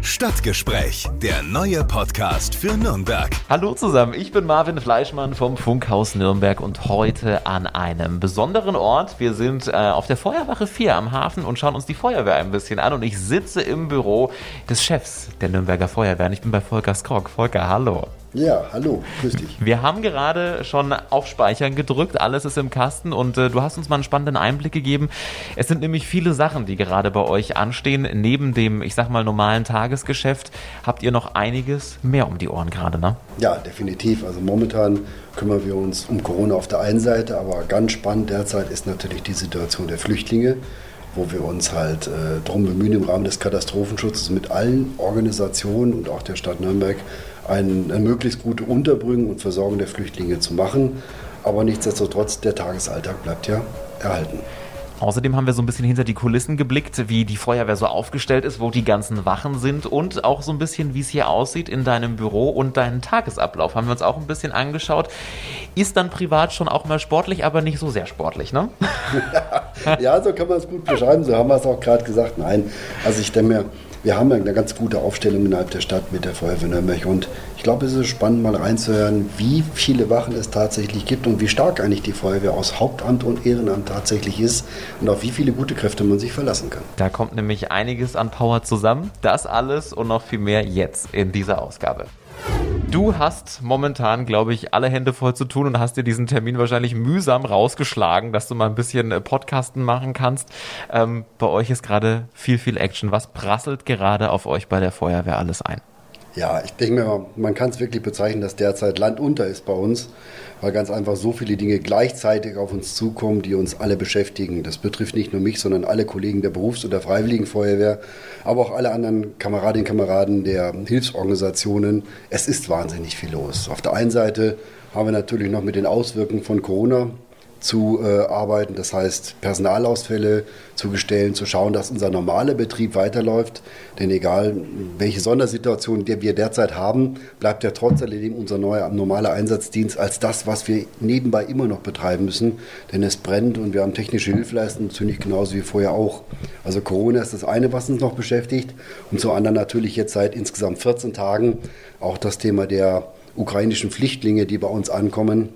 Stadtgespräch, der neue Podcast für Nürnberg. Hallo zusammen, ich bin Marvin Fleischmann vom Funkhaus Nürnberg und heute an einem besonderen Ort. Wir sind äh, auf der Feuerwache 4 am Hafen und schauen uns die Feuerwehr ein bisschen an. Und ich sitze im Büro des Chefs der Nürnberger Feuerwehr. Und ich bin bei Volker Skrock. Volker, hallo. Ja, hallo, grüß dich. Wir haben gerade schon auf Speichern gedrückt, alles ist im Kasten und äh, du hast uns mal einen spannenden Einblick gegeben. Es sind nämlich viele Sachen, die gerade bei euch anstehen. Neben dem, ich sag mal, normalen Tagesgeschäft habt ihr noch einiges mehr um die Ohren gerade, ne? Ja, definitiv. Also momentan kümmern wir uns um Corona auf der einen Seite, aber ganz spannend derzeit ist natürlich die Situation der Flüchtlinge wo wir uns halt äh, darum bemühen, im Rahmen des Katastrophenschutzes mit allen Organisationen und auch der Stadt Nürnberg eine möglichst gute Unterbringung und Versorgung der Flüchtlinge zu machen. Aber nichtsdestotrotz, der Tagesalltag bleibt ja erhalten. Außerdem haben wir so ein bisschen hinter die Kulissen geblickt, wie die Feuerwehr so aufgestellt ist, wo die ganzen Wachen sind und auch so ein bisschen, wie es hier aussieht in deinem Büro und deinen Tagesablauf. Haben wir uns auch ein bisschen angeschaut. Ist dann privat schon auch mal sportlich, aber nicht so sehr sportlich, ne? ja, so kann man es gut beschreiben. So haben wir es auch gerade gesagt. Nein, also ich denke mir, wir haben eine ganz gute Aufstellung innerhalb der Stadt mit der Feuerwehr Nürnberg und ich glaube, es ist spannend, mal reinzuhören, wie viele Wachen es tatsächlich gibt und wie stark eigentlich die Feuerwehr aus Hauptamt und Ehrenamt tatsächlich ist und auf wie viele gute Kräfte man sich verlassen kann. Da kommt nämlich einiges an Power zusammen. Das alles und noch viel mehr jetzt in dieser Ausgabe. Du hast momentan, glaube ich, alle Hände voll zu tun und hast dir diesen Termin wahrscheinlich mühsam rausgeschlagen, dass du mal ein bisschen äh, Podcasten machen kannst. Ähm, bei euch ist gerade viel, viel Action. Was prasselt gerade auf euch bei der Feuerwehr alles ein? Ja, ich denke mir, man kann es wirklich bezeichnen, dass derzeit Land unter ist bei uns, weil ganz einfach so viele Dinge gleichzeitig auf uns zukommen, die uns alle beschäftigen. Das betrifft nicht nur mich, sondern alle Kollegen der Berufs- oder Freiwilligen Feuerwehr, aber auch alle anderen Kameradinnen und Kameraden der Hilfsorganisationen. Es ist wahnsinnig viel los. Auf der einen Seite haben wir natürlich noch mit den Auswirkungen von Corona zu äh, arbeiten, das heißt Personalausfälle zu bestellen, zu schauen, dass unser normaler Betrieb weiterläuft. Denn egal, welche Sondersituation wir derzeit haben, bleibt ja trotz alledem unser neuer, normaler Einsatzdienst als das, was wir nebenbei immer noch betreiben müssen. Denn es brennt und wir haben technische Hilfeleistungen ziemlich genauso wie vorher auch. Also Corona ist das eine, was uns noch beschäftigt. Und zum anderen natürlich jetzt seit insgesamt 14 Tagen auch das Thema der ukrainischen Flüchtlinge, die bei uns ankommen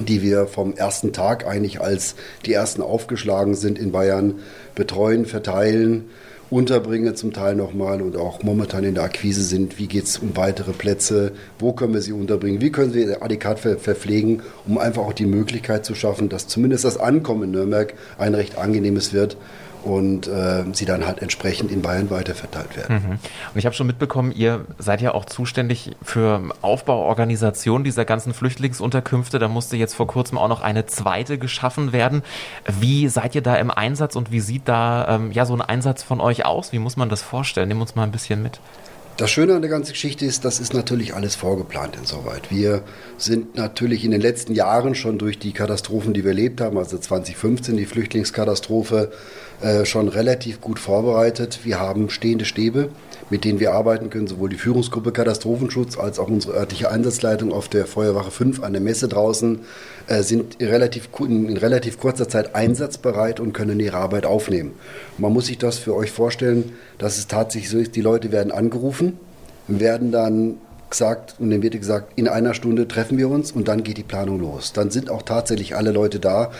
die wir vom ersten Tag eigentlich als die ersten aufgeschlagen sind in Bayern betreuen, verteilen, unterbringen zum Teil nochmal und auch momentan in der Akquise sind. Wie geht es um weitere Plätze? Wo können wir sie unterbringen? Wie können wir sie adäquat ver verpflegen, um einfach auch die Möglichkeit zu schaffen, dass zumindest das Ankommen in Nürnberg ein recht angenehmes wird und äh, sie dann halt entsprechend in Bayern weiterverteilt werden. Mhm. Und ich habe schon mitbekommen, ihr seid ja auch zuständig für Aufbauorganisation dieser ganzen Flüchtlingsunterkünfte. Da musste jetzt vor kurzem auch noch eine zweite geschaffen werden. Wie seid ihr da im Einsatz und wie sieht da ähm, ja so ein Einsatz von euch aus? Wie muss man das vorstellen? Nimm uns mal ein bisschen mit. Das Schöne an der ganzen Geschichte ist, das ist natürlich alles vorgeplant insoweit. Wir sind natürlich in den letzten Jahren schon durch die Katastrophen, die wir erlebt haben, also 2015 die Flüchtlingskatastrophe, äh, schon relativ gut vorbereitet. Wir haben stehende Stäbe, mit denen wir arbeiten können, sowohl die Führungsgruppe Katastrophenschutz als auch unsere örtliche Einsatzleitung auf der Feuerwache 5 an der Messe draußen äh, sind relativ, in relativ kurzer Zeit einsatzbereit und können ihre Arbeit aufnehmen. Man muss sich das für euch vorstellen, dass es tatsächlich so ist, die Leute werden angerufen, werden dann gesagt und dann wird gesagt, in einer Stunde treffen wir uns und dann geht die Planung los. Dann sind auch tatsächlich alle Leute da,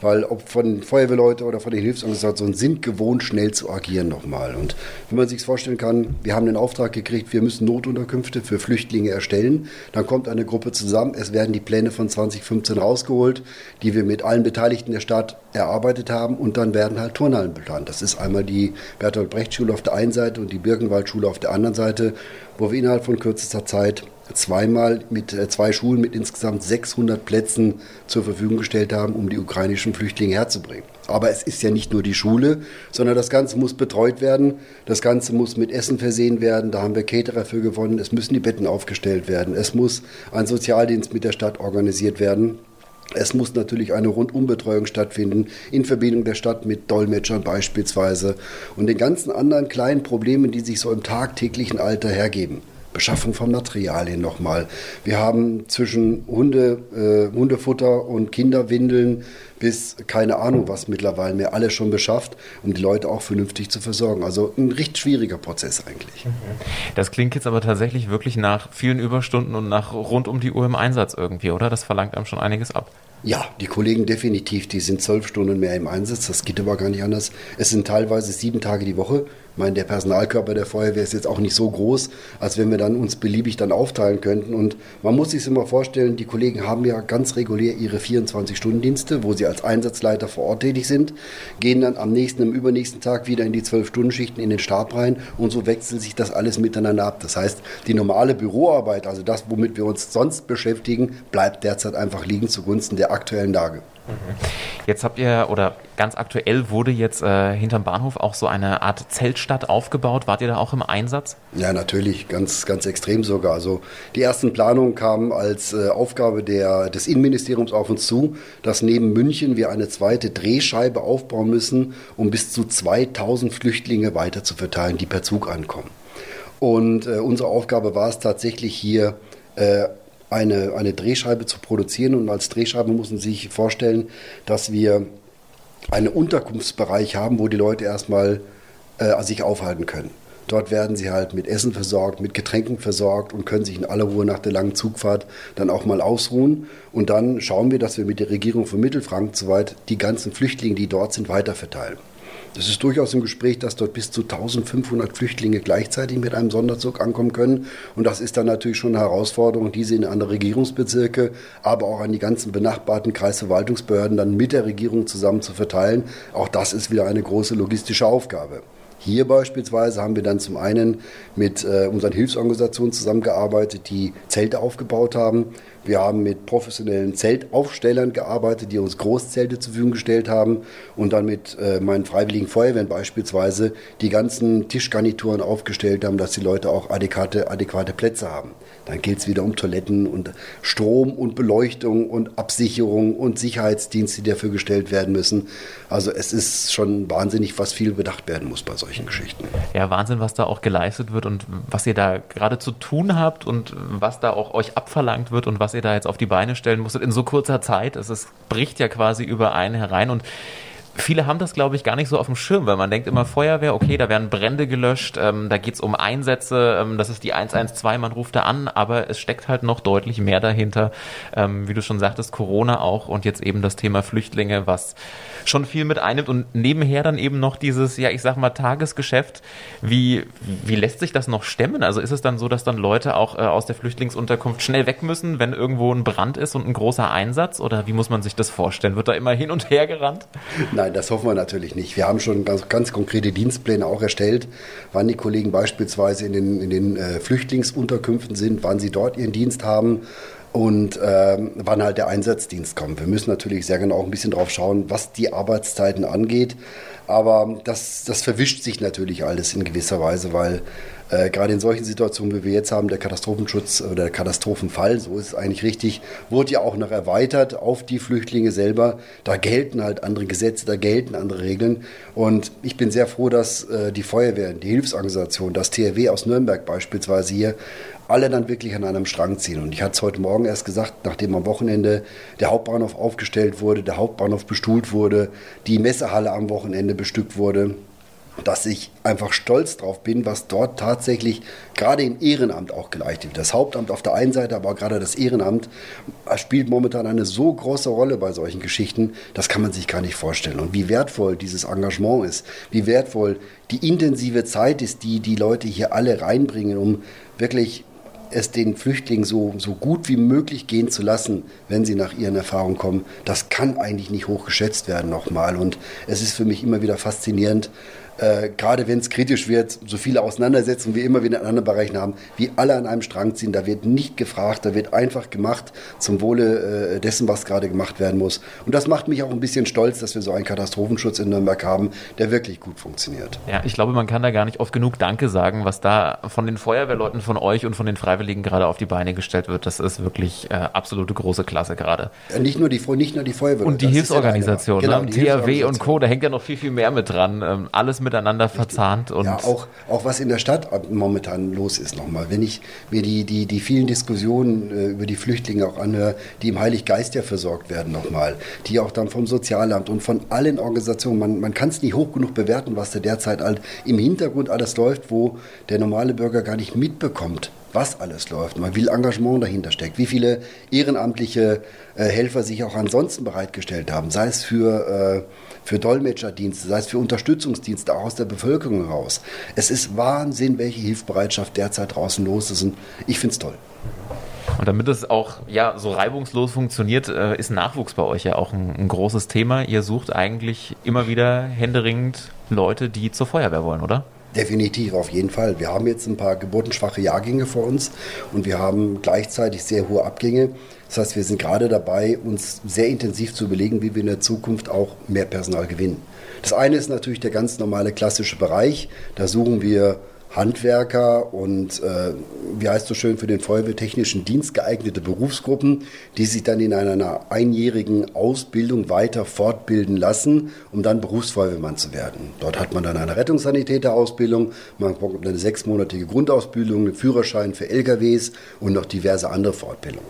weil ob von Feuerwehrleuten oder von den Hilfsorganisationen sind gewohnt, schnell zu agieren nochmal. Und wenn man sich vorstellen kann, wir haben den Auftrag gekriegt, wir müssen Notunterkünfte für Flüchtlinge erstellen, dann kommt eine Gruppe zusammen, es werden die Pläne von 2015 rausgeholt, die wir mit allen Beteiligten der Stadt erarbeitet haben und dann werden halt Turnhallen geplant. Das ist einmal die Bertolt Brecht Schule auf der einen Seite und die Birkenwald Schule auf der anderen Seite, wo wir innerhalb von kürzester Zeit zweimal mit äh, zwei Schulen mit insgesamt 600 Plätzen zur Verfügung gestellt haben, um die ukrainischen Flüchtlinge herzubringen. Aber es ist ja nicht nur die Schule, sondern das Ganze muss betreut werden. Das Ganze muss mit Essen versehen werden. Da haben wir Caterer für gewonnen. Es müssen die Betten aufgestellt werden. Es muss ein Sozialdienst mit der Stadt organisiert werden. Es muss natürlich eine Rundumbetreuung stattfinden, in Verbindung der Stadt mit Dolmetschern beispielsweise und den ganzen anderen kleinen Problemen, die sich so im tagtäglichen Alter hergeben Beschaffung von Materialien nochmal. Wir haben zwischen Hunde, äh, Hundefutter und Kinderwindeln bis keine Ahnung was mittlerweile mehr alles schon beschafft, um die Leute auch vernünftig zu versorgen. Also ein recht schwieriger Prozess eigentlich. Mhm. Das klingt jetzt aber tatsächlich wirklich nach vielen Überstunden und nach rund um die Uhr im Einsatz irgendwie, oder? Das verlangt einem schon einiges ab. Ja, die Kollegen definitiv, die sind zwölf Stunden mehr im Einsatz, das geht aber gar nicht anders. Es sind teilweise sieben Tage die Woche meine, der Personalkörper der Feuerwehr ist jetzt auch nicht so groß, als wenn wir dann uns beliebig dann aufteilen könnten. Und man muss sich immer vorstellen, die Kollegen haben ja ganz regulär ihre 24-Stunden-Dienste, wo sie als Einsatzleiter vor Ort tätig sind, gehen dann am nächsten, am übernächsten Tag wieder in die 12-Stunden-Schichten in den Stab rein und so wechselt sich das alles miteinander ab. Das heißt, die normale Büroarbeit, also das, womit wir uns sonst beschäftigen, bleibt derzeit einfach liegen zugunsten der aktuellen Lage. Jetzt habt ihr, oder ganz aktuell wurde jetzt äh, hinterm Bahnhof auch so eine Art Zeltstadt aufgebaut. Wart ihr da auch im Einsatz? Ja, natürlich, ganz, ganz extrem sogar. Also die ersten Planungen kamen als äh, Aufgabe der, des Innenministeriums auf uns zu, dass neben München wir eine zweite Drehscheibe aufbauen müssen, um bis zu 2000 Flüchtlinge weiter zu verteilen, die per Zug ankommen. Und äh, unsere Aufgabe war es tatsächlich hier, äh, eine, eine Drehscheibe zu produzieren. Und als Drehscheibe muss man sich vorstellen, dass wir einen Unterkunftsbereich haben, wo die Leute erstmal äh, sich aufhalten können. Dort werden sie halt mit Essen versorgt, mit Getränken versorgt und können sich in aller Ruhe nach der langen Zugfahrt dann auch mal ausruhen. Und dann schauen wir, dass wir mit der Regierung von Mittelfranken soweit die ganzen Flüchtlinge, die dort sind, weiterverteilen. Es ist durchaus im Gespräch, dass dort bis zu 1500 Flüchtlinge gleichzeitig mit einem Sonderzug ankommen können. Und das ist dann natürlich schon eine Herausforderung, diese in andere Regierungsbezirke, aber auch an die ganzen benachbarten Kreisverwaltungsbehörden dann mit der Regierung zusammen zu verteilen. Auch das ist wieder eine große logistische Aufgabe. Hier beispielsweise haben wir dann zum einen mit äh, unseren Hilfsorganisationen zusammengearbeitet, die Zelte aufgebaut haben. Wir haben mit professionellen Zeltaufstellern gearbeitet, die uns Großzelte zur Verfügung gestellt haben und dann mit äh, meinen freiwilligen Feuerwehren beispielsweise die ganzen Tischgarnituren aufgestellt haben, dass die Leute auch adäquate, adäquate Plätze haben. Dann geht es wieder um Toiletten und Strom und Beleuchtung und Absicherung und Sicherheitsdienste, die dafür gestellt werden müssen. Also es ist schon wahnsinnig, was viel bedacht werden muss bei solchen Geschichten. Ja, Wahnsinn, was da auch geleistet wird und was ihr da gerade zu tun habt und was da auch euch abverlangt wird und was ihr da jetzt auf die Beine stellen musstet in so kurzer Zeit. Es ist, bricht ja quasi über einen herein und viele haben das, glaube ich, gar nicht so auf dem Schirm, weil man denkt immer Feuerwehr, okay, da werden Brände gelöscht, ähm, da es um Einsätze, ähm, das ist die 112, man ruft da an, aber es steckt halt noch deutlich mehr dahinter, ähm, wie du schon sagtest, Corona auch und jetzt eben das Thema Flüchtlinge, was schon viel mit einnimmt und nebenher dann eben noch dieses, ja, ich sag mal, Tagesgeschäft. Wie, wie lässt sich das noch stemmen? Also ist es dann so, dass dann Leute auch äh, aus der Flüchtlingsunterkunft schnell weg müssen, wenn irgendwo ein Brand ist und ein großer Einsatz? Oder wie muss man sich das vorstellen? Wird da immer hin und her gerannt? Nein, das hoffen wir natürlich nicht. Wir haben schon ganz, ganz konkrete Dienstpläne auch erstellt, wann die Kollegen beispielsweise in den, in den äh, Flüchtlingsunterkünften sind, wann sie dort ihren Dienst haben und ähm, wann halt der Einsatzdienst kommt. Wir müssen natürlich sehr genau auch ein bisschen drauf schauen, was die Arbeitszeiten angeht. Aber das, das verwischt sich natürlich alles in gewisser Weise, weil äh, gerade in solchen Situationen, wie wir jetzt haben, der Katastrophenschutz oder der Katastrophenfall, so ist es eigentlich richtig, wurde ja auch noch erweitert auf die Flüchtlinge selber. Da gelten halt andere Gesetze, da gelten andere Regeln. Und ich bin sehr froh, dass äh, die Feuerwehr, die Hilfsorganisation, das THW aus Nürnberg beispielsweise hier alle dann wirklich an einem Strang ziehen. Und ich hatte es heute Morgen erst gesagt, nachdem am Wochenende der Hauptbahnhof aufgestellt wurde, der Hauptbahnhof bestuhlt wurde, die Messehalle am Wochenende bestückt wurde, dass ich einfach stolz drauf bin, was dort tatsächlich gerade im Ehrenamt auch geleistet wird. Das Hauptamt auf der einen Seite, aber gerade das Ehrenamt spielt momentan eine so große Rolle bei solchen Geschichten, das kann man sich gar nicht vorstellen. Und wie wertvoll dieses Engagement ist, wie wertvoll die intensive Zeit ist, die die Leute hier alle reinbringen, um wirklich es den Flüchtlingen so, so gut wie möglich gehen zu lassen, wenn sie nach ihren Erfahrungen kommen, das kann eigentlich nicht hoch geschätzt werden nochmal. Und es ist für mich immer wieder faszinierend, äh, gerade wenn es kritisch wird, so viele Auseinandersetzungen wie immer wieder in anderen Bereichen haben, wie alle an einem Strang ziehen. Da wird nicht gefragt, da wird einfach gemacht zum Wohle äh, dessen, was gerade gemacht werden muss. Und das macht mich auch ein bisschen stolz, dass wir so einen Katastrophenschutz in Nürnberg haben, der wirklich gut funktioniert. Ja, ich glaube, man kann da gar nicht oft genug Danke sagen, was da von den Feuerwehrleuten, von euch und von den Freiwilligen gerade auf die Beine gestellt wird. Das ist wirklich äh, absolute große Klasse gerade. Ja, nicht, nur die, nicht nur die Feuerwehr. Und die Hilfsorganisation, ja genau, ne? THW und Co., da hängt ja noch viel, viel mehr mit dran. Ähm, alles mit miteinander verzahnt. Und ja, auch, auch was in der Stadt momentan los ist nochmal. Wenn ich mir die, die, die vielen Diskussionen äh, über die Flüchtlinge auch anhöre, die im Heiliggeist ja versorgt werden nochmal, die auch dann vom Sozialamt und von allen Organisationen, man, man kann es nicht hoch genug bewerten, was da derzeit halt im Hintergrund alles läuft, wo der normale Bürger gar nicht mitbekommt, was alles läuft, mal wie viel Engagement dahinter steckt, wie viele ehrenamtliche äh, Helfer sich auch ansonsten bereitgestellt haben, sei es für, äh, für Dolmetscherdienste, sei es für Unterstützungsdienste auch aus der Bevölkerung heraus. Es ist Wahnsinn, welche Hilfsbereitschaft derzeit draußen los ist und ich finde es toll. Und damit es auch ja, so reibungslos funktioniert, äh, ist Nachwuchs bei euch ja auch ein, ein, großes Thema. Ihr sucht eigentlich immer wieder händeringend Leute, die zur Feuerwehr wollen, oder? Definitiv, auf jeden Fall. Wir haben jetzt ein paar geburtenschwache Jahrgänge vor uns und wir haben gleichzeitig sehr hohe Abgänge. Das heißt, wir sind gerade dabei, uns sehr intensiv zu überlegen, wie wir in der Zukunft auch mehr Personal gewinnen. Das eine ist natürlich der ganz normale klassische Bereich. Da suchen wir Handwerker und, äh, wie heißt so schön, für den Feuerwehrtechnischen Dienst geeignete Berufsgruppen, die sich dann in einer einjährigen Ausbildung weiter fortbilden lassen, um dann Berufsfeuerwehrmann zu werden. Dort hat man dann eine Rettungssanitäterausbildung, man bekommt eine sechsmonatige Grundausbildung, einen Führerschein für LKWs und noch diverse andere Fortbildungen.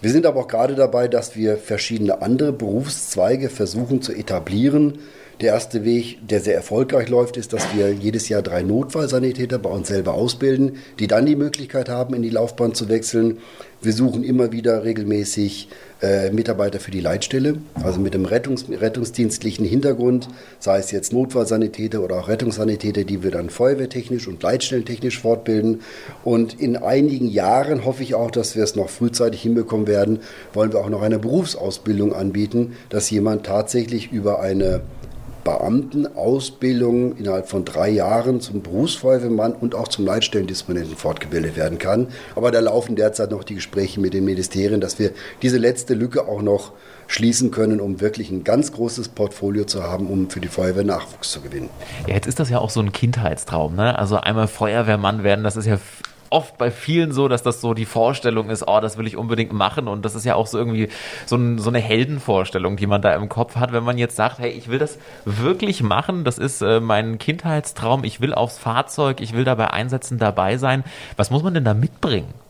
Wir sind aber auch gerade dabei, dass wir verschiedene andere Berufszweige versuchen zu etablieren, der erste Weg, der sehr erfolgreich läuft, ist, dass wir jedes Jahr drei Notfallsanitäter bei uns selber ausbilden, die dann die Möglichkeit haben, in die Laufbahn zu wechseln. Wir suchen immer wieder regelmäßig äh, Mitarbeiter für die Leitstelle, also mit einem Rettungs rettungsdienstlichen Hintergrund, sei es jetzt Notfallsanitäter oder auch Rettungssanitäter, die wir dann feuerwehrtechnisch und leitstellentechnisch fortbilden. Und in einigen Jahren hoffe ich auch, dass wir es noch frühzeitig hinbekommen werden, wollen wir auch noch eine Berufsausbildung anbieten, dass jemand tatsächlich über eine Beamtenausbildung innerhalb von drei Jahren zum Berufsfeuerwehrmann und auch zum Leitstellendisponenten fortgebildet werden kann. Aber da laufen derzeit noch die Gespräche mit den Ministerien, dass wir diese letzte Lücke auch noch schließen können, um wirklich ein ganz großes Portfolio zu haben, um für die Feuerwehr Nachwuchs zu gewinnen. Ja, jetzt ist das ja auch so ein Kindheitstraum. Ne? Also einmal Feuerwehrmann werden, das ist ja oft bei vielen so, dass das so die Vorstellung ist, oh, das will ich unbedingt machen. Und das ist ja auch so irgendwie so, ein, so eine Heldenvorstellung, die man da im Kopf hat, wenn man jetzt sagt, hey, ich will das wirklich machen, das ist äh, mein Kindheitstraum, ich will aufs Fahrzeug, ich will dabei einsetzen, dabei sein. Was muss man denn da mitbringen?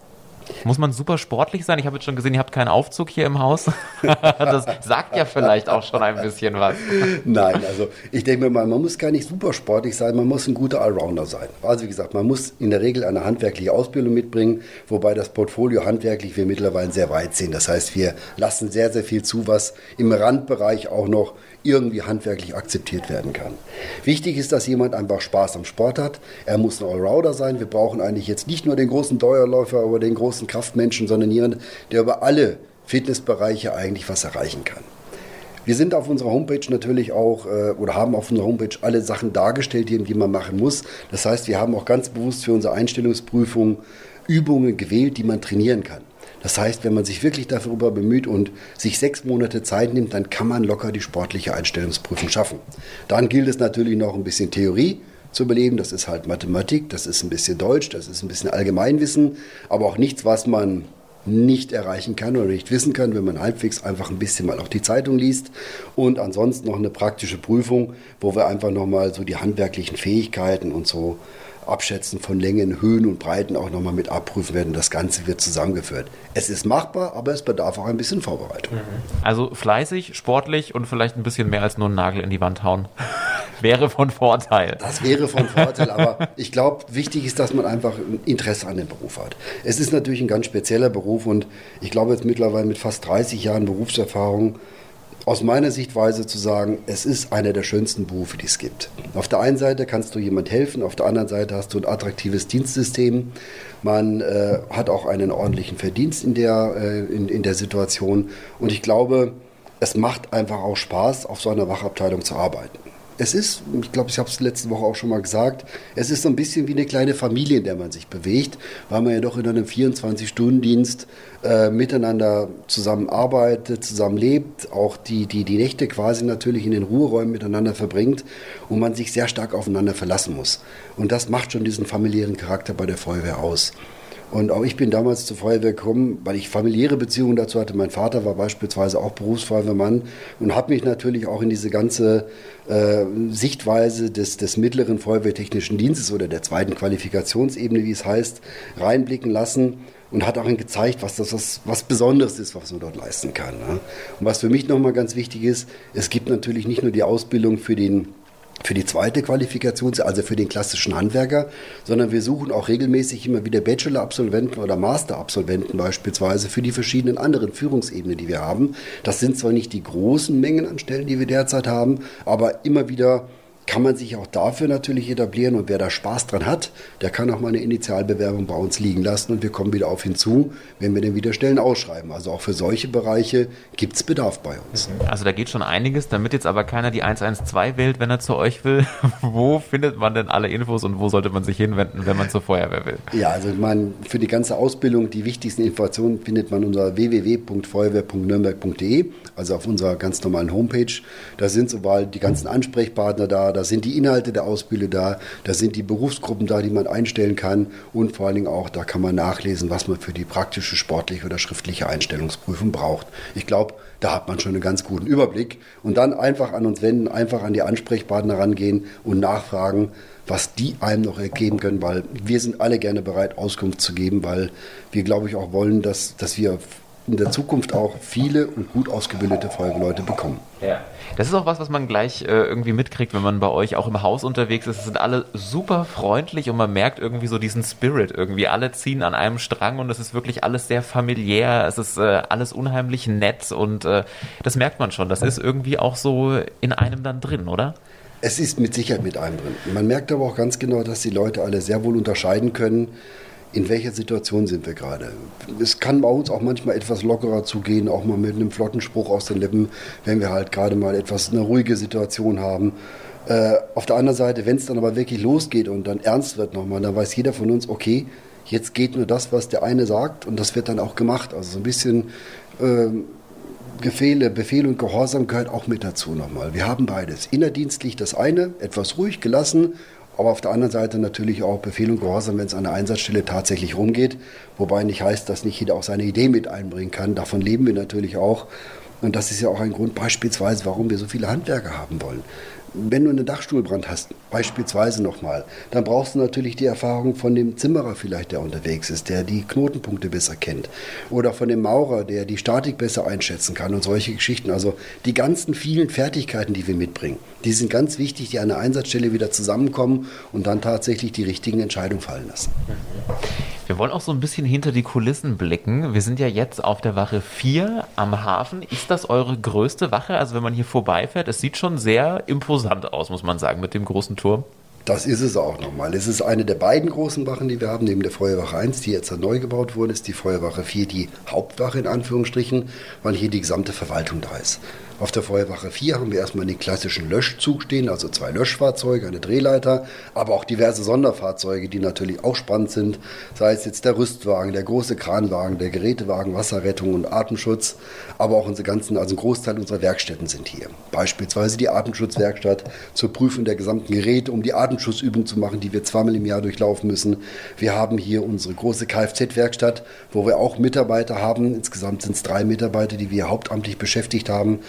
Muss man super sportlich sein? Ich habe jetzt schon gesehen, ihr habt keinen Aufzug hier im Haus. das sagt ja vielleicht auch schon ein bisschen was. Nein, also ich denke mir mal, man muss gar nicht super sportlich sein, man muss ein guter Allrounder sein. Also wie gesagt, man muss in der Regel eine handwerkliche Ausbildung mitbringen, wobei das Portfolio handwerklich wir mittlerweile sehr weit sehen. Das heißt, wir lassen sehr, sehr viel zu, was im Randbereich auch noch irgendwie handwerklich akzeptiert werden kann. Wichtig ist, dass jemand einfach Spaß am Sport hat. Er muss ein Allrounder sein. Wir brauchen eigentlich jetzt nicht nur den großen Dauerläufer oder den großen Kraftmenschen, sondern jemand, der über alle Fitnessbereiche eigentlich was erreichen kann. Wir sind auf unserer Homepage natürlich auch äh, oder haben auf unserer Homepage alle Sachen dargestellt, die, die man machen muss. Das heißt, wir haben auch ganz bewusst für unsere Einstellungsprüfung Übungen gewählt, die man trainieren kann. Das heißt, wenn man sich wirklich darüber bemüht und sich sechs Monate Zeit nimmt, dann kann man locker die sportliche Einstellungsprüfung schaffen. Dann gilt es natürlich noch ein bisschen Theorie zu überleben. Das ist halt Mathematik, das ist ein bisschen Deutsch, das ist ein bisschen Allgemeinwissen, aber auch nichts, was man nicht erreichen kann oder nicht wissen kann, wenn man halbwegs einfach ein bisschen mal auch die Zeitung liest. Und ansonsten noch eine praktische Prüfung, wo wir einfach nochmal so die handwerklichen Fähigkeiten und so Abschätzen von Längen, Höhen und Breiten auch nochmal mit abprüfen werden. Das Ganze wird zusammengeführt. Es ist machbar, aber es bedarf auch ein bisschen Vorbereitung. Mhm. Also fleißig, sportlich und vielleicht ein bisschen mehr als nur einen Nagel in die Wand hauen. wäre von Vorteil. Das wäre von Vorteil, aber ich glaube, wichtig ist, dass man einfach ein Interesse an dem Beruf hat. Es ist natürlich ein ganz spezieller Beruf und ich glaube jetzt mittlerweile mit fast 30 Jahren Berufserfahrung aus meiner Sichtweise zu sagen, es ist einer der schönsten Berufe, die es gibt. Auf der einen Seite kannst du jemand helfen, auf der anderen Seite hast du ein attraktives Dienstsystem. Man äh, hat auch einen ordentlichen Verdienst in der, äh, in, in der Situation. Und ich glaube, es macht einfach auch Spaß, auf so einer Wachabteilung zu arbeiten es ist, ich glaube, ich habe es letzte Woche auch schon mal gesagt, es ist so ein bisschen wie eine kleine Familie, in der man sich bewegt, weil man ja doch in einem 24-Stunden-Dienst äh, miteinander zusammenarbeitet, zusammenlebt, auch die, die, die Nächte quasi natürlich in den Ruheräumen miteinander verbringt und man sich sehr stark aufeinander verlassen muss. Und das macht schon diesen familiären Charakter bei der Feuerwehr aus. Und auch ich bin damals zur Feuerwehr gekommen, weil ich familiäre Beziehungen dazu hatte. Mein Vater war beispielsweise auch Berufsfeuerwehrmann und habe mich natürlich auch in diese ganze äh, Sichtweise des, des mittleren Feuerwehrtechnischen Dienstes oder der zweiten Qualifikationsebene, wie es heißt, reinblicken lassen und hat auch gezeigt, was das was, was Besonderes ist, was man dort leisten kann. Ne? Und was für mich nochmal ganz wichtig ist, es gibt natürlich nicht nur die Ausbildung für den für die zweite Qualifikation, also für den klassischen Handwerker, sondern wir suchen auch regelmäßig immer wieder Bachelor-Absolventen oder Master-Absolventen beispielsweise für die verschiedenen anderen Führungsebenen, die wir haben. Das sind zwar nicht die großen Mengen an Stellen, die wir derzeit haben, aber immer wieder kann man sich auch dafür natürlich etablieren. Und wer da Spaß dran hat, der kann auch mal eine Initialbewerbung bei uns liegen lassen und wir kommen wieder auf hinzu, wenn wir dann wieder Stellen ausschreiben. Also auch für solche Bereiche gibt es Bedarf bei uns. Also da geht schon einiges, damit jetzt aber keiner die 112 wählt, wenn er zu euch will. wo findet man denn alle Infos und wo sollte man sich hinwenden, wenn man zur Feuerwehr will? Ja, also man, für die ganze Ausbildung, die wichtigsten Informationen findet man unter www.feuerwehr.nürnberg.de, also auf unserer ganz normalen Homepage. Da sind sobald die ganzen Ansprechpartner da, da sind die Inhalte der Ausbildung da, da sind die Berufsgruppen da, die man einstellen kann und vor allen Dingen auch, da kann man nachlesen, was man für die praktische, sportliche oder schriftliche Einstellungsprüfung braucht. Ich glaube, da hat man schon einen ganz guten Überblick und dann einfach an uns wenden, einfach an die Ansprechpartner rangehen und nachfragen, was die einem noch ergeben können, weil wir sind alle gerne bereit, Auskunft zu geben, weil wir, glaube ich, auch wollen, dass, dass wir in der Zukunft auch viele und gut ausgebildete Feuerwehrleute bekommen. Ja. Das ist auch was, was man gleich äh, irgendwie mitkriegt, wenn man bei euch auch im Haus unterwegs ist. Es sind alle super freundlich und man merkt irgendwie so diesen Spirit irgendwie. Alle ziehen an einem Strang und es ist wirklich alles sehr familiär. Es ist äh, alles unheimlich nett und äh, das merkt man schon. Das ist irgendwie auch so in einem dann drin, oder? Es ist mit Sicherheit mit einem drin. Man merkt aber auch ganz genau, dass die Leute alle sehr wohl unterscheiden können, in welcher Situation sind wir gerade. Es kann bei uns auch manchmal etwas lockerer zugehen, auch mal mit einem flotten Spruch aus den Lippen, wenn wir halt gerade mal etwas eine ruhige Situation haben. Äh, auf der anderen Seite, wenn es dann aber wirklich losgeht und dann ernst wird nochmal, dann weiß jeder von uns, okay, jetzt geht nur das, was der eine sagt und das wird dann auch gemacht. Also so ein bisschen äh, Gefehle, Befehl und Gehorsam gehört auch mit dazu nochmal. Wir haben beides. Innerdienstlich das eine, etwas ruhig gelassen aber auf der anderen Seite natürlich auch Befehl und Gehorsam, wenn es an der Einsatzstelle tatsächlich rumgeht. Wobei nicht heißt, dass nicht jeder auch seine Idee mit einbringen kann. Davon leben wir natürlich auch. Und das ist ja auch ein Grund beispielsweise, warum wir so viele Handwerker haben wollen wenn du einen Dachstuhlbrand hast, beispielsweise nochmal, dann brauchst du natürlich die Erfahrung von dem Zimmerer vielleicht, der unterwegs ist, der die Knotenpunkte besser kennt. Oder von dem Maurer, der die Statik besser einschätzen kann und solche Geschichten. Also die ganzen vielen Fertigkeiten, die wir mitbringen, die sind ganz wichtig, die an der Einsatzstelle wieder zusammenkommen und dann tatsächlich die richtigen Entscheidungen fallen lassen. Wir wollen auch so ein bisschen hinter die Kulissen blicken. Wir sind ja jetzt auf der Wache 4 am Hafen. Ist das eure größte Wache? Also wenn man hier vorbeifährt, es sieht schon sehr imposant aus, muss man sagen, mit dem großen Turm. Das ist es auch nochmal. Es ist eine der beiden großen Wachen, die wir haben, neben der Feuerwache 1, die jetzt neu gebaut wurde, ist die Feuerwache 4 die Hauptwache in Anführungsstrichen, weil hier die gesamte Verwaltung da ist. Auf der Feuerwache 4 haben wir erstmal den klassischen Löschzug stehen, also zwei Löschfahrzeuge, eine Drehleiter, aber auch diverse Sonderfahrzeuge, die natürlich auch spannend sind, sei es jetzt der Rüstwagen, der große Kranwagen, der Gerätewagen, Wasserrettung und Atemschutz, aber auch unsere ganzen, also ein Großteil unserer Werkstätten sind hier. Beispielsweise die Atemschutzwerkstatt zur Prüfung der gesamten Geräte, um die Atemschutzübung zu machen, die wir zweimal im Jahr durchlaufen müssen. Wir haben hier unsere große Kfz-Werkstatt, wo wir auch Mitarbeiter haben. Insgesamt sind es drei Mitarbeiter, die wir hauptamtlich beschäftigt haben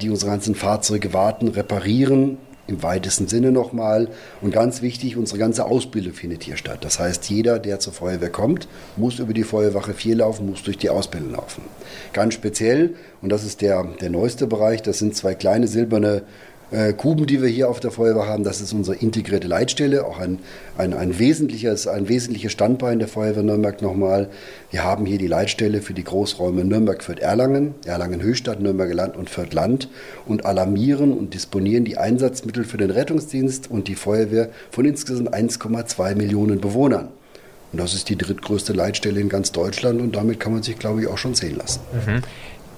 die unsere ganzen Fahrzeuge warten, reparieren, im weitesten Sinne nochmal. Und ganz wichtig, unsere ganze Ausbildung findet hier statt. Das heißt, jeder, der zur Feuerwehr kommt, muss über die Feuerwache 4 laufen, muss durch die Ausbildung laufen. Ganz speziell, und das ist der, der neueste Bereich, das sind zwei kleine silberne äh, Kuben, die wir hier auf der Feuerwehr haben, das ist unsere integrierte Leitstelle, auch ein, ein, ein, wesentliches, ein wesentliches Standbein der Feuerwehr Nürnberg nochmal. Wir haben hier die Leitstelle für die Großräume Nürnberg-Fürth-Erlangen, Erlangen-Höchstadt, Nürnberger Land und Fürth-Land und alarmieren und disponieren die Einsatzmittel für den Rettungsdienst und die Feuerwehr von insgesamt 1,2 Millionen Bewohnern. Und das ist die drittgrößte Leitstelle in ganz Deutschland und damit kann man sich, glaube ich, auch schon sehen lassen. Mhm.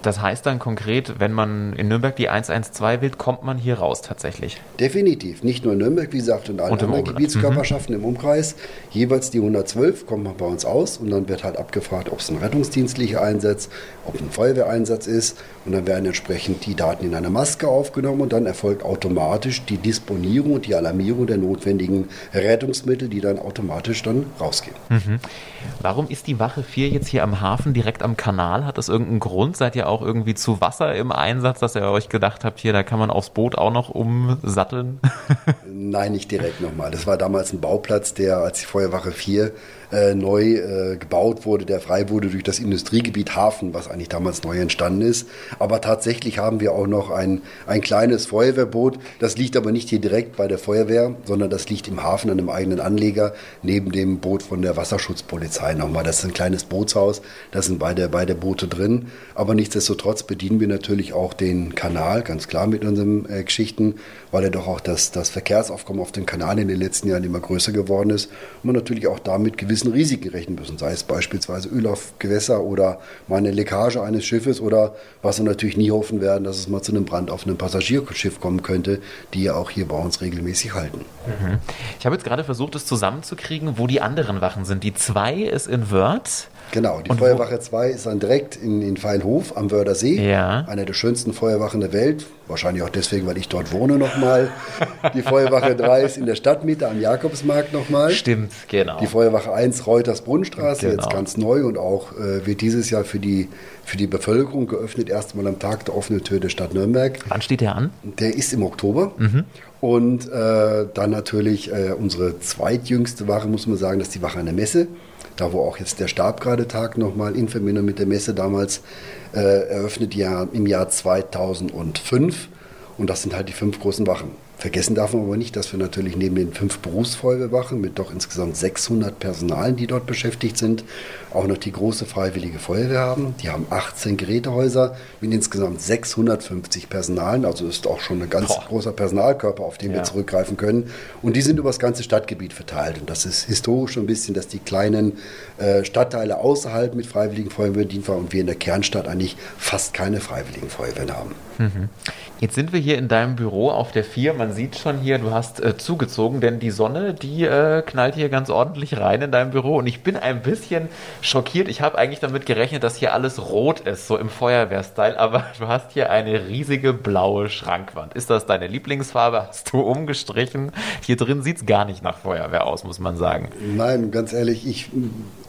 Das heißt dann konkret, wenn man in Nürnberg die 112 wählt, kommt man hier raus tatsächlich? Definitiv. Nicht nur in Nürnberg, wie gesagt, in allen anderen. Gebietskörperschaften im Umkreis. Jeweils die 112 kommt man bei uns aus und dann wird halt abgefragt, ob es ein rettungsdienstlicher Einsatz, ob ein Feuerwehreinsatz ist. Und dann werden entsprechend die Daten in eine Maske aufgenommen und dann erfolgt automatisch die Disponierung und die Alarmierung der notwendigen Rettungsmittel, die dann automatisch dann rausgehen. Warum ist die Wache 4 jetzt hier am Hafen direkt am Kanal? Hat das irgendeinen Grund? Seid ihr auch irgendwie zu Wasser im Einsatz, dass ihr euch gedacht habt, hier, da kann man aufs Boot auch noch umsatteln? Nein, nicht direkt nochmal. Das war damals ein Bauplatz, der als die Feuerwache 4 äh, neu äh, gebaut wurde, der frei wurde durch das Industriegebiet Hafen, was eigentlich damals neu entstanden ist. Aber tatsächlich haben wir auch noch ein, ein kleines Feuerwehrboot. Das liegt aber nicht hier direkt bei der Feuerwehr, sondern das liegt im Hafen an einem eigenen Anleger, neben dem Boot von der Wasserschutzpolizei nochmal. Das ist ein kleines Bootshaus, da sind beide, beide Boote drin. Aber nichtsdestotrotz bedienen wir natürlich auch den Kanal, ganz klar mit unseren äh, Geschichten, weil ja doch auch das, das Verkehrsaufkommen auf dem Kanal in den letzten Jahren immer größer geworden ist. Und man natürlich auch damit gewissen Risiken rechnen müssen, sei es beispielsweise Öl auf Gewässer oder mal eine Leckage eines Schiffes oder was wir natürlich nie hoffen werden, dass es mal zu einem Brand auf einem Passagierschiff kommen könnte, die ja auch hier bei uns regelmäßig halten. Ich habe jetzt gerade versucht, es zusammenzukriegen, wo die anderen Wachen sind. Die 2 ist in Wörth. Genau, die Und Feuerwache 2 ist dann direkt in, in Feinhof am Wörder See. Ja. Einer der schönsten Feuerwachen der Welt. Wahrscheinlich auch deswegen, weil ich dort wohne nochmal. Die Feuerwache 3 ist in der Stadtmitte am Jakobsmarkt nochmal. Stimmt, genau. Die Feuerwache 1 Reuters Brunnenstraße, Genau. jetzt ganz neu und auch äh, wird dieses Jahr für die, für die Bevölkerung geöffnet, erstmal am Tag der offenen Tür der Stadt Nürnberg. Wann steht der an? Der ist im Oktober. Und äh, dann natürlich äh, unsere zweitjüngste Wache, muss man sagen, das ist die Wache an der Messe. Da, wo auch jetzt der Stab gerade Tag nochmal in Verbindung mit der Messe damals äh, eröffnet, ja im Jahr 2005. Und das sind halt die fünf großen Wachen. Vergessen darf man aber nicht, dass wir natürlich neben den fünf Berufsfeuerwehrwachen mit doch insgesamt 600 Personalen, die dort beschäftigt sind, auch noch die große Freiwillige Feuerwehr haben. Die haben 18 Gerätehäuser mit insgesamt 650 Personalen. Also ist auch schon ein ganz Boah. großer Personalkörper, auf den Ja. wir zurückgreifen können. Und die sind über das ganze Stadtgebiet verteilt. Und das ist historisch so ein bisschen, dass die kleinen äh, Stadtteile außerhalb mit Freiwilligen Feuerwehren dient waren und wir in der Kernstadt eigentlich fast keine Freiwilligen Feuerwehren haben. Jetzt sind wir hier in deinem Büro auf der 4. Man sieht schon hier, du hast äh, zugezogen, denn die Sonne, die äh, knallt hier ganz ordentlich rein in deinem Büro. Und ich bin ein bisschen schockiert. Ich habe eigentlich damit gerechnet, dass hier alles rot ist, so im Feuerwehrstyle. Aber du hast hier eine riesige blaue Schrankwand. Ist das deine Lieblingsfarbe? Hast du umgestrichen? Hier drin sieht es gar nicht nach Feuerwehr aus, muss man sagen. Nein, ganz ehrlich, ich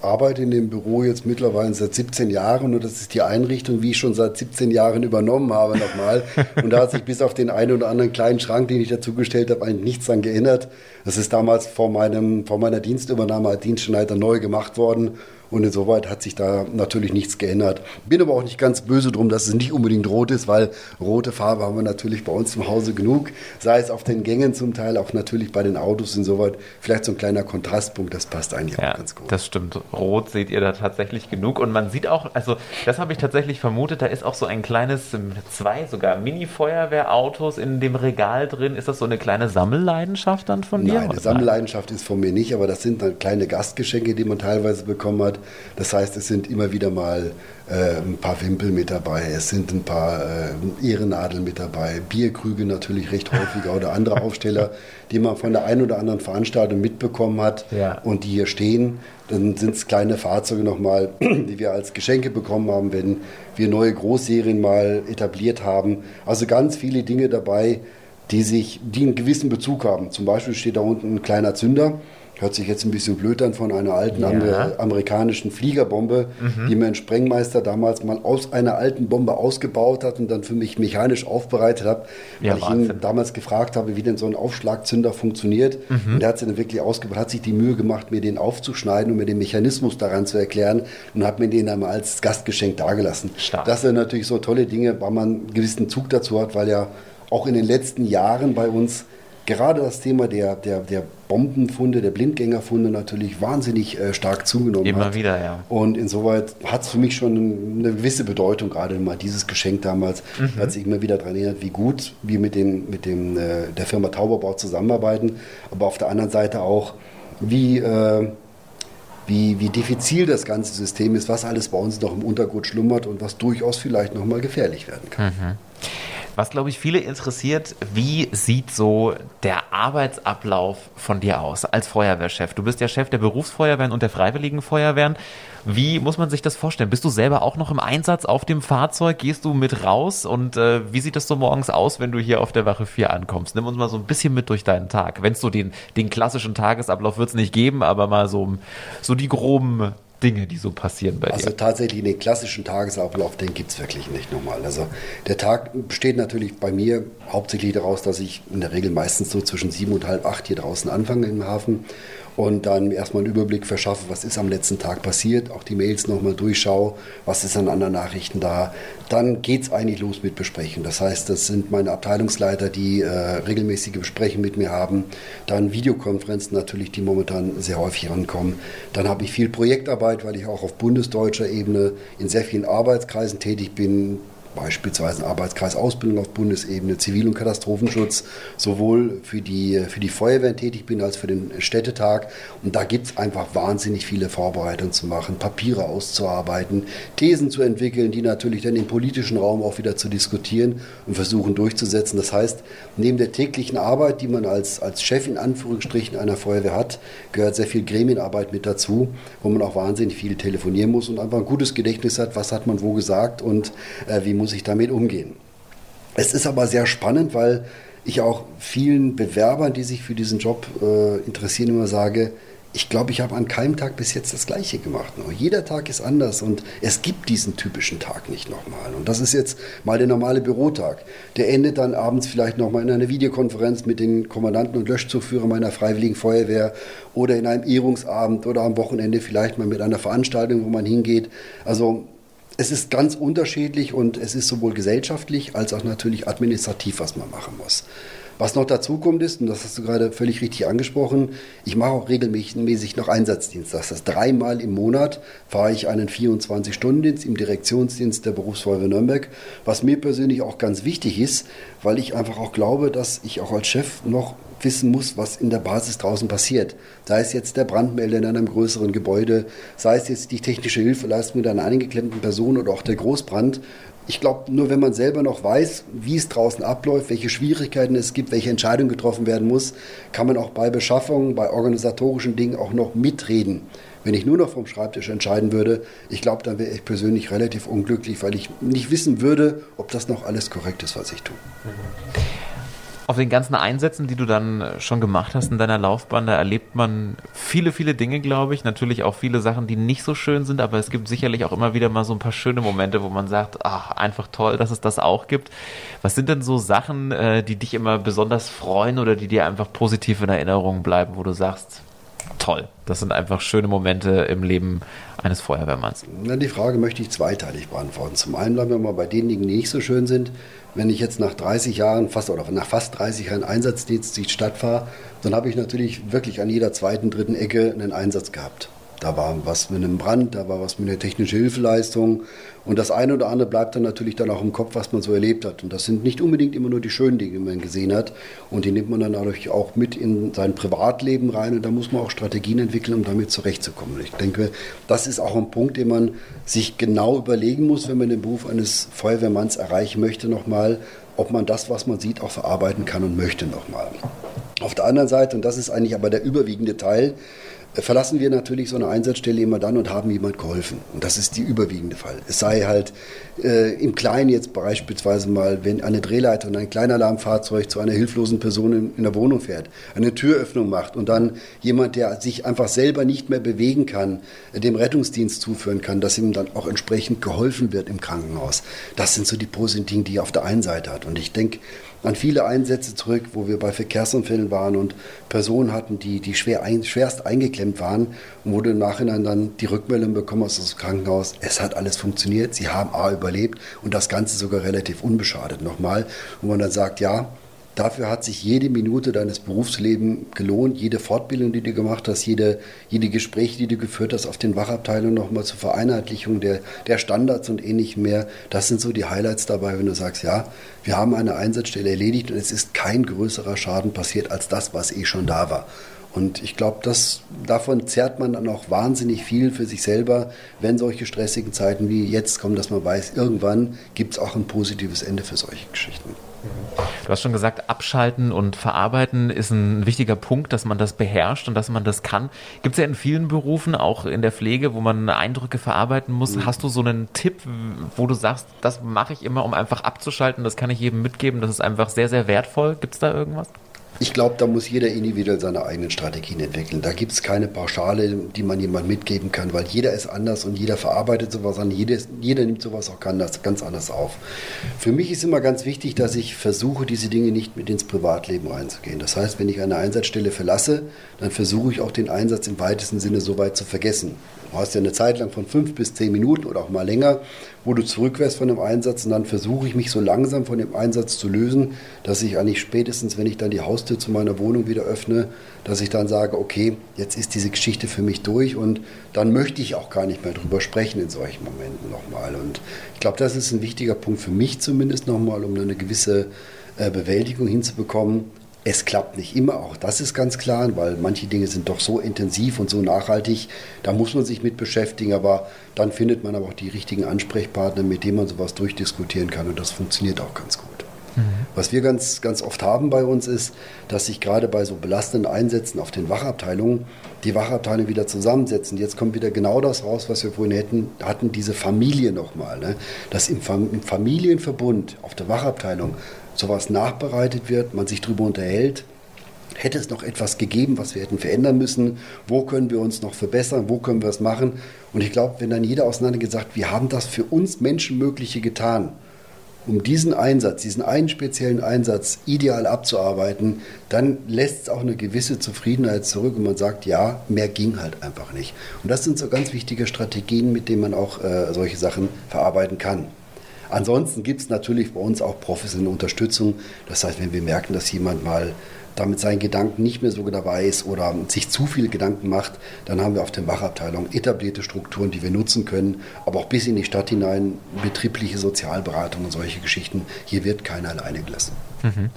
arbeite in dem Büro jetzt mittlerweile seit 17 Jahren und das ist die Einrichtung, wie ich schon seit 17 Jahren übernommen habe nochmal. Und da hat sich bis auf den einen oder anderen kleinen Schrank, den ich dazugestellt habe, eigentlich nichts dran geändert. Das ist damals vor, meinem, vor meiner Dienstübernahme als Dienstschneider neu gemacht worden. Und insoweit hat sich da natürlich nichts geändert. Bin aber auch nicht ganz böse drum, dass es nicht unbedingt rot ist, weil rote Farbe haben wir natürlich bei uns im Hause genug. Sei es auf den Gängen zum Teil, auch natürlich bei den Autos insoweit. Vielleicht so ein kleiner Kontrastpunkt, das passt eigentlich Ja, auch ganz gut. das stimmt. Rot seht ihr da tatsächlich genug. Und man sieht auch, also das habe ich tatsächlich vermutet, da ist auch so ein kleines, ähm, zwei sogar Mini-Feuerwehrautos in dem Regal drin. Ist das so eine kleine Sammelleidenschaft dann von dir? Nein, eine Sammelleidenschaft ist von mir nicht, aber das sind dann kleine Gastgeschenke, die man teilweise bekommen hat. Das heißt, es sind immer wieder mal äh, ein paar Wimpel mit dabei, es sind ein paar äh, Ehrennadeln mit dabei, Bierkrüge natürlich recht häufiger oder andere Aufsteller, die man von der einen oder anderen Veranstaltung mitbekommen hat Ja. und die hier stehen. Dann sind es kleine Fahrzeuge nochmal, die wir als Geschenke bekommen haben, wenn wir neue Großserien mal etabliert haben. Also ganz viele Dinge dabei, die sich, die einen gewissen Bezug haben. Zum Beispiel steht da unten ein kleiner Zünder. Hört sich jetzt ein bisschen blöd an von einer alten Ja. Mhm. amer amerikanischen Fliegerbombe, die mir ein Sprengmeister damals mal aus einer alten Bombe ausgebaut hat und dann für mich mechanisch aufbereitet hat, Ja, weil ich Wahnsinn. ihn damals gefragt habe, wie denn so ein Aufschlagzünder funktioniert. Mhm. Und der hat sich dann wirklich ausgebaut, hat sich die Mühe gemacht, mir den aufzuschneiden und mir den Mechanismus daran zu erklären und hat mir den dann mal als Gastgeschenk dagelassen. Stark. Das sind natürlich so tolle Dinge, weil man einen gewissen Zug dazu hat, weil ja auch in den letzten Jahren bei uns gerade das Thema der, der, der Bombenfunde, der Blindgängerfunde natürlich wahnsinnig äh, stark zugenommen Immer hat. wieder, ja. Und insoweit hat es für mich schon eine gewisse Bedeutung, gerade mal dieses Geschenk damals, Mhm. hat sich immer wieder daran erinnert, wie gut wir mit, dem, mit dem, äh, der Firma Tauberbau zusammenarbeiten, aber auf der anderen Seite auch, wie, äh, wie, wie diffizil das ganze System ist, was alles bei uns noch im Untergrund schlummert und was durchaus vielleicht nochmal gefährlich werden kann. Mhm. Was, glaube ich, viele interessiert, wie sieht so der Arbeitsablauf von dir aus als Feuerwehrchef? Du bist ja Chef der Berufsfeuerwehren und der Freiwilligen Feuerwehren. Wie muss man sich das vorstellen? Bist du selber auch noch im Einsatz auf dem Fahrzeug? Gehst du mit raus? Und äh, wie sieht das so morgens aus, wenn du hier auf der Wache 4 ankommst? Nimm uns mal so ein bisschen mit durch deinen Tag. Wenn es so den, den klassischen Tagesablauf wird es nicht geben, aber mal so, so die groben Dinge, die so passieren bei also dir? Also tatsächlich den klassischen Tagesablauf, den gibt es wirklich nicht nochmal. Also der Tag besteht natürlich bei mir hauptsächlich daraus, dass ich in der Regel meistens so zwischen sieben und halb acht hier draußen anfange im Hafen und dann erstmal einen Überblick verschaffe, was ist am letzten Tag passiert, auch die Mails nochmal durchschaue, was ist an anderen Nachrichten da. Dann geht es eigentlich los mit Besprechen. Das heißt, das sind meine Abteilungsleiter, die äh, regelmäßige Besprechungen mit mir haben. Dann Videokonferenzen natürlich, die momentan sehr häufig rankommen. Dann habe ich viel Projektarbeit, weil ich auch auf bundesdeutscher Ebene in sehr vielen Arbeitskreisen tätig bin beispielsweise Arbeitskreis Ausbildung auf Bundesebene, Zivil- und Katastrophenschutz, sowohl für die, für die Feuerwehren tätig bin als für den Städtetag. Und da gibt es einfach wahnsinnig viele Vorbereitungen zu machen, Papiere auszuarbeiten, Thesen zu entwickeln, die natürlich dann im politischen Raum auch wieder zu diskutieren und versuchen durchzusetzen. Das heißt, neben der täglichen Arbeit, die man als, als Chef in Anführungsstrichen einer Feuerwehr hat, gehört sehr viel Gremienarbeit mit dazu, wo man auch wahnsinnig viel telefonieren muss und einfach ein gutes Gedächtnis hat, was hat man wo gesagt und äh, wie muss ich damit umgehen. Es ist aber sehr spannend, weil ich auch vielen Bewerbern, die sich für diesen Job äh, interessieren, immer sage, ich glaube, ich habe an keinem Tag bis jetzt das Gleiche gemacht. Nur jeder Tag ist anders und es gibt diesen typischen Tag nicht nochmal. Und das ist jetzt mal der normale Bürotag. Der endet dann abends vielleicht nochmal in einer Videokonferenz mit den Kommandanten und Löschzugführern meiner Freiwilligen Feuerwehr oder in einem Ehrungsabend oder am Wochenende vielleicht mal mit einer Veranstaltung, wo man hingeht. Also es ist ganz unterschiedlich und es ist sowohl gesellschaftlich als auch natürlich administrativ, was man machen muss. Was noch dazu kommt ist, und das hast du gerade völlig richtig angesprochen, ich mache auch regelmäßig noch Einsatzdienst. Das heißt, dreimal im Monat fahre ich einen 24-Stunden-Dienst im Direktionsdienst der Berufsfeuerwehr Nürnberg, was mir persönlich auch ganz wichtig ist, weil ich einfach auch glaube, dass ich auch als Chef noch wissen muss, was in der Basis draußen passiert. Sei es jetzt der Brandmelder in einem größeren Gebäude, sei es jetzt die technische Hilfeleistung mit einer eingeklemmten Person oder auch der Großbrand. Ich glaube, nur wenn man selber noch weiß, wie es draußen abläuft, welche Schwierigkeiten es gibt, welche Entscheidung getroffen werden muss, kann man auch bei Beschaffungen, bei organisatorischen Dingen auch noch mitreden. Wenn ich nur noch vom Schreibtisch entscheiden würde, ich glaube, dann wäre ich persönlich relativ unglücklich, weil ich nicht wissen würde, ob das noch alles korrekt ist, was ich tue. Auf den ganzen Einsätzen, die du dann schon gemacht hast in deiner Laufbahn, da erlebt man viele, viele Dinge, glaube ich. Natürlich auch viele Sachen, die nicht so schön sind, aber es gibt sicherlich auch immer wieder mal so ein paar schöne Momente, wo man sagt, ach, einfach toll, dass es das auch gibt. Was sind denn so Sachen, äh, die dich immer besonders freuen oder die dir einfach positiv in Erinnerung bleiben, wo du sagst, toll. Das sind einfach schöne Momente im Leben eines Feuerwehrmanns. Na, die Frage möchte ich zweiteilig beantworten. Zum einen bleiben wir mal bei den Dingen, die nicht so schön sind. Wenn ich jetzt nach 30 Jahren, fast oder nach fast 30 Jahren Einsatzdienst die Stadt fahre, dann habe ich natürlich wirklich an jeder zweiten, dritten Ecke einen Einsatz gehabt. Da war was mit einem Brand, da war was mit einer technischen Hilfeleistung. Und das eine oder andere bleibt dann natürlich dann auch im Kopf, was man so erlebt hat. Und das sind nicht unbedingt immer nur die schönen Dinge, die man gesehen hat. Und die nimmt man dann dadurch auch mit in sein Privatleben rein. Und da muss man auch Strategien entwickeln, um damit zurechtzukommen. Und ich denke, das ist auch ein Punkt, den man sich genau überlegen muss, wenn man den Beruf eines Feuerwehrmanns erreichen möchte, nochmal, ob man das, was man sieht, auch verarbeiten kann und möchte nochmal. Auf der anderen Seite, und das ist eigentlich aber der überwiegende Teil, verlassen wir natürlich so eine Einsatzstelle immer dann und haben jemand geholfen. Und das ist die überwiegende Fall. Es sei halt äh, im Kleinen jetzt beispielsweise mal, wenn eine Drehleiter und ein Kleinalarmfahrzeug zu einer hilflosen Person in, in der Wohnung fährt, eine Türöffnung macht und dann jemand, der sich einfach selber nicht mehr bewegen kann, dem Rettungsdienst zuführen kann, dass ihm dann auch entsprechend geholfen wird im Krankenhaus. Das sind so die positiven Dinge, die er auf der einen Seite hat. Und ich denke, an viele Einsätze zurück, wo wir bei Verkehrsunfällen waren und Personen hatten, die, die schwer ein, schwerst eingeklemmt waren und wo im Nachhinein dann die Rückmeldung bekommen aus dem Krankenhaus, es hat alles funktioniert, sie haben A überlebt und das Ganze sogar relativ unbeschadet nochmal. Und man dann sagt, ja, Dafür hat sich jede Minute deines Berufslebens gelohnt, jede Fortbildung, die du gemacht hast, jede, jede Gespräche, die du geführt hast auf den Wachabteilungen nochmal zur Vereinheitlichung der, der Standards und ähnlichem mehr. Das sind so die Highlights dabei, wenn du sagst, ja, wir haben eine Einsatzstelle erledigt und es ist kein größerer Schaden passiert als das, was eh schon da war. Und ich glaube, davon zerrt man dann auch wahnsinnig viel für sich selber, wenn solche stressigen Zeiten wie jetzt kommen, dass man weiß, irgendwann gibt es auch ein positives Ende für solche Geschichten. Du hast schon gesagt, abschalten und verarbeiten ist ein wichtiger Punkt, dass man das beherrscht und dass man das kann. Gibt es ja in vielen Berufen, auch in der Pflege, wo man Eindrücke verarbeiten muss. Mhm. Hast du so einen Tipp, wo du sagst, das mache ich immer, um einfach abzuschalten, das kann ich jedem mitgeben, das ist einfach sehr, sehr wertvoll? Gibt es da irgendwas? Ich glaube, da muss jeder individuell seine eigenen Strategien entwickeln. Da gibt es keine Pauschale, die man jemandem mitgeben kann, weil jeder ist anders und jeder verarbeitet sowas an. Jeder, jeder nimmt sowas auch ganz anders auf. Für mich ist immer ganz wichtig, dass ich versuche, diese Dinge nicht mit ins Privatleben reinzugehen. Das heißt, wenn ich eine Einsatzstelle verlasse, dann versuche ich auch den Einsatz im weitesten Sinne so weit zu vergessen. Du hast ja eine Zeit lang von fünf bis zehn Minuten oder auch mal länger, wo du zurück wärst von dem Einsatz. Und dann versuche ich mich so langsam von dem Einsatz zu lösen, dass ich eigentlich spätestens, wenn ich dann die Haustür zu meiner Wohnung wieder öffne, dass ich dann sage, okay, jetzt ist diese Geschichte für mich durch. Und dann möchte ich auch gar nicht mehr drüber sprechen in solchen Momenten nochmal. Und ich glaube, das ist ein wichtiger Punkt für mich zumindest nochmal, um eine gewisse äh, Bewältigung hinzubekommen es klappt nicht immer, auch das ist ganz klar, weil manche Dinge sind doch so intensiv und so nachhaltig, da muss man sich mit beschäftigen, aber dann findet man aber auch die richtigen Ansprechpartner, mit denen man sowas durchdiskutieren kann und das funktioniert auch ganz gut. Mhm. Was wir ganz, ganz oft haben bei uns ist, dass sich gerade bei so belastenden Einsätzen auf den Wachabteilungen die Wachabteilungen wieder zusammensetzen. Jetzt kommt wieder genau das raus, was wir vorhin hätten, hatten, diese Familie nochmal. Ne? Dass im, im Familienverbund auf der Wachabteilung sowas nachbereitet wird, man sich darüber unterhält, hätte es noch etwas gegeben, was wir hätten verändern müssen, wo können wir uns noch verbessern, wo können wir es machen. Und ich glaube, wenn dann jeder auseinander gesagt, wir haben das für uns Menschenmögliche getan, um diesen Einsatz, diesen einen speziellen Einsatz ideal abzuarbeiten, dann lässt es auch eine gewisse Zufriedenheit zurück und man sagt, ja, mehr ging halt einfach nicht. Und das sind so ganz wichtige Strategien, mit denen man auch äh, solche Sachen verarbeiten kann. Ansonsten gibt es natürlich bei uns auch professionelle Unterstützung. Das heißt, wenn wir merken, dass jemand mal damit seinen Gedanken nicht mehr so dabei ist oder sich zu viele Gedanken macht, dann haben wir auf der Wachabteilung etablierte Strukturen, die wir nutzen können, aber auch bis in die Stadt hinein, betriebliche Sozialberatung und solche Geschichten. Hier wird keiner alleine gelassen. Mhm.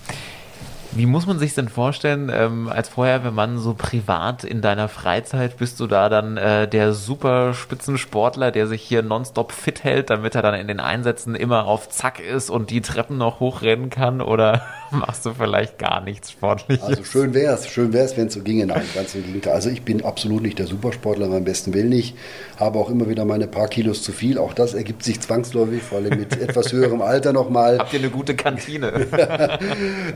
Wie muss man sich denn vorstellen, ähm, als Feuerwehrmann so privat in deiner Freizeit, bist du da dann äh, der super Spitzensportler, der sich hier nonstop fit hält, damit er dann in den Einsätzen immer auf Zack ist und die Treppen noch hochrennen kann? Oder machst du vielleicht gar nichts Sportliches? Also schön wäre es, schön wäre es, wenn es so ginge. Nein, ganz im Gegenteil. Also ich bin absolut nicht der Supersportler, meinem besten Will nicht. Habe auch immer wieder meine paar Kilos zu viel. Auch das ergibt sich zwangsläufig, vor allem mit etwas höherem Alter nochmal. Habt ihr eine gute Kantine?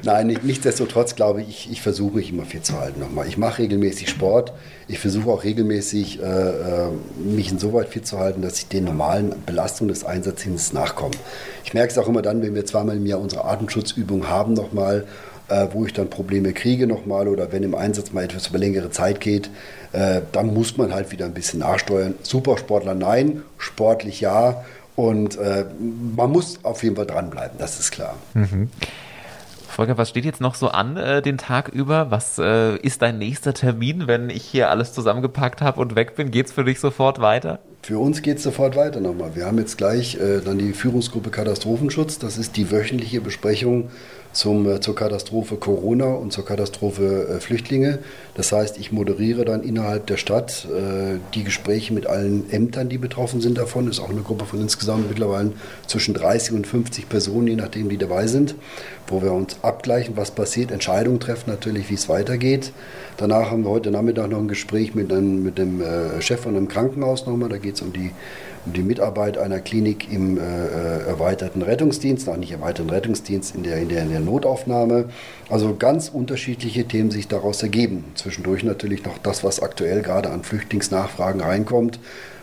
Nein, nicht, nichtsdestotrotz glaube ich, ich versuche mich immer fit zu halten nochmal. Ich mache regelmäßig Sport. Ich versuche auch regelmäßig, äh, äh, mich insoweit fit zu halten, dass ich den normalen Belastungen des Einsatzdienstes nachkomme. Ich merke es auch immer dann, wenn wir zweimal im Jahr unsere Atemschutzübung haben nochmal, äh, wo ich dann Probleme kriege nochmal oder wenn im Einsatz mal etwas über längere Zeit geht, äh, dann muss man halt wieder ein bisschen nachsteuern. Supersportler nein, sportlich ja. Und äh, man muss auf jeden Fall dranbleiben, das ist klar. Mhm. Volker, was steht jetzt noch so an äh, den Tag über? Was äh, ist dein nächster Termin, wenn ich hier alles zusammengepackt habe und weg bin? Geht es für dich sofort weiter? Für uns geht es sofort weiter nochmal. Wir haben jetzt gleich äh, dann die Führungsgruppe Katastrophenschutz. Das ist die wöchentliche Besprechung zum, äh, zur Katastrophe Corona und zur Katastrophe äh, Flüchtlinge. Das heißt, ich moderiere dann innerhalb der Stadt äh, die Gespräche mit allen Ämtern, die betroffen sind davon. Ist auch eine Gruppe von insgesamt mittlerweile zwischen 30 und 50 Personen, je nachdem, die dabei sind, wo wir uns abgleichen, was passiert, Entscheidungen treffen natürlich, wie es weitergeht. Danach haben wir heute Nachmittag noch ein Gespräch mit, einem, mit dem äh, Chef von einem Krankenhaus nochmal. Da geht es um die um die Mitarbeit einer Klinik im äh, äh, erweiterten Rettungsdienst, noch nicht erweiterten Rettungsdienst, in der, in, der, in der Notaufnahme. Also ganz unterschiedliche Themen sich daraus ergeben. Zwischendurch natürlich noch das, was aktuell gerade an Flüchtlingsnachfragen reinkommt,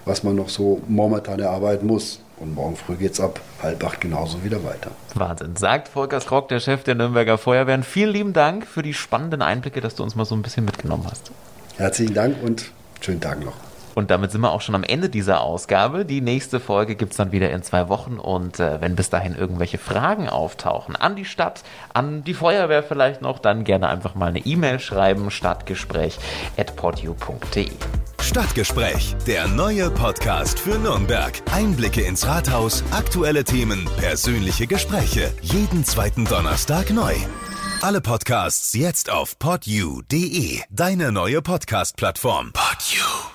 was man noch so momentan erarbeiten muss. Und morgen früh geht es ab halb acht genauso wieder weiter. Wahnsinn. Sagt Volker Skrock, der Chef der Nürnberger Feuerwehren. Vielen lieben Dank für die spannenden Einblicke, dass du uns mal so ein bisschen mitgenommen hast. Herzlichen Dank und schönen Tag noch. Und damit sind wir auch schon am Ende dieser Ausgabe. Die nächste Folge gibt es dann wieder in zwei Wochen. Und äh, wenn bis dahin irgendwelche Fragen auftauchen an die Stadt, an die Feuerwehr vielleicht noch, dann gerne einfach mal eine E-Mail schreiben, stadtgespräch.podu.de. Stadtgespräch, der neue Podcast für Nürnberg. Einblicke ins Rathaus, aktuelle Themen, persönliche Gespräche. Jeden zweiten Donnerstag neu. Alle Podcasts jetzt auf podyou.de, deine neue Podcast-Plattform. Podyou.